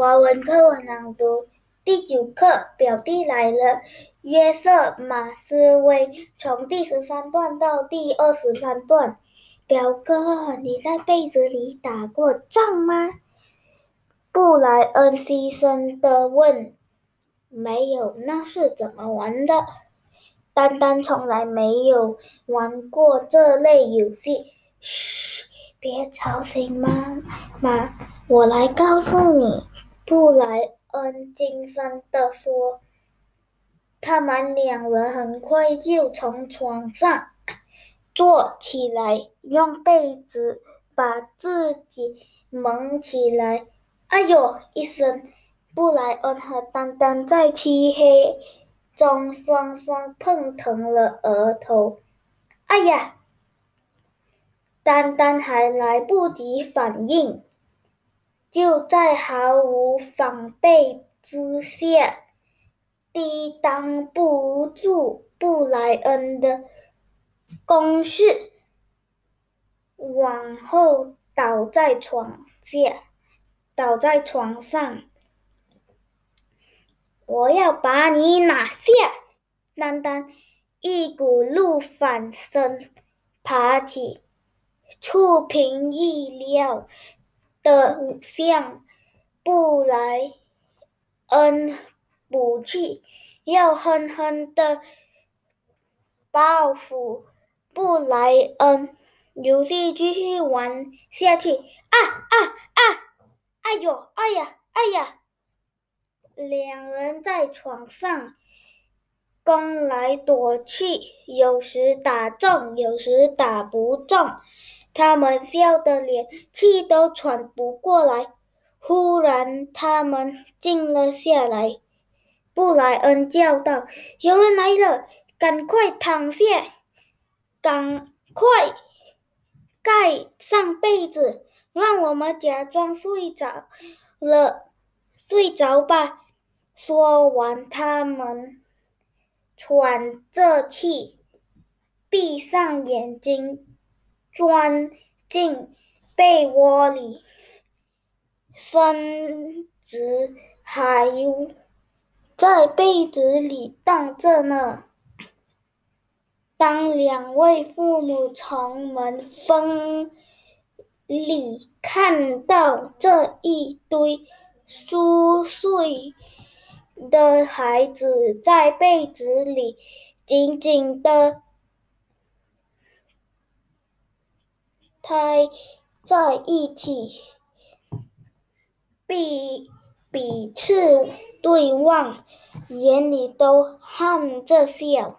华文课文朗读第九课，表弟来了。约瑟马斯威从第十三段到第二十三段。表哥，你在被子里打过仗吗？布莱恩低声的问。没有，那是怎么玩的？丹丹从来没有玩过这类游戏。嘘，别吵醒妈妈，我来告诉你。布莱恩惊慌地说：“他们两人很快就从床上坐起来，用被子把自己蒙起来。”哎呦！一声，布莱恩和丹丹在漆黑中双双碰疼了额头。哎呀！丹丹还来不及反应。就在毫无防备之下，抵挡不住布莱恩的攻势，往后倒在床下，倒在床上。我要把你拿下！丹丹一股怒反身爬起，出平意料。的向布莱恩补气，要狠狠的报复布莱恩。游戏继续玩下去，啊啊啊！哎呦，哎呀，哎呀！两人在床上攻来躲去，有时打中，有时打不中。他们笑得连气都喘不过来。忽然，他们静了下来。布莱恩叫道：“有人来了，赶快躺下，赶快盖上被子，让我们假装睡着了，睡着吧。”说完，他们喘着气，闭上眼睛。钻进被窝里，身子还在被子里荡着呢。当两位父母从门缝里看到这一堆熟睡的孩子在被子里紧紧的。待在一起，彼彼此对望，眼里都含着笑。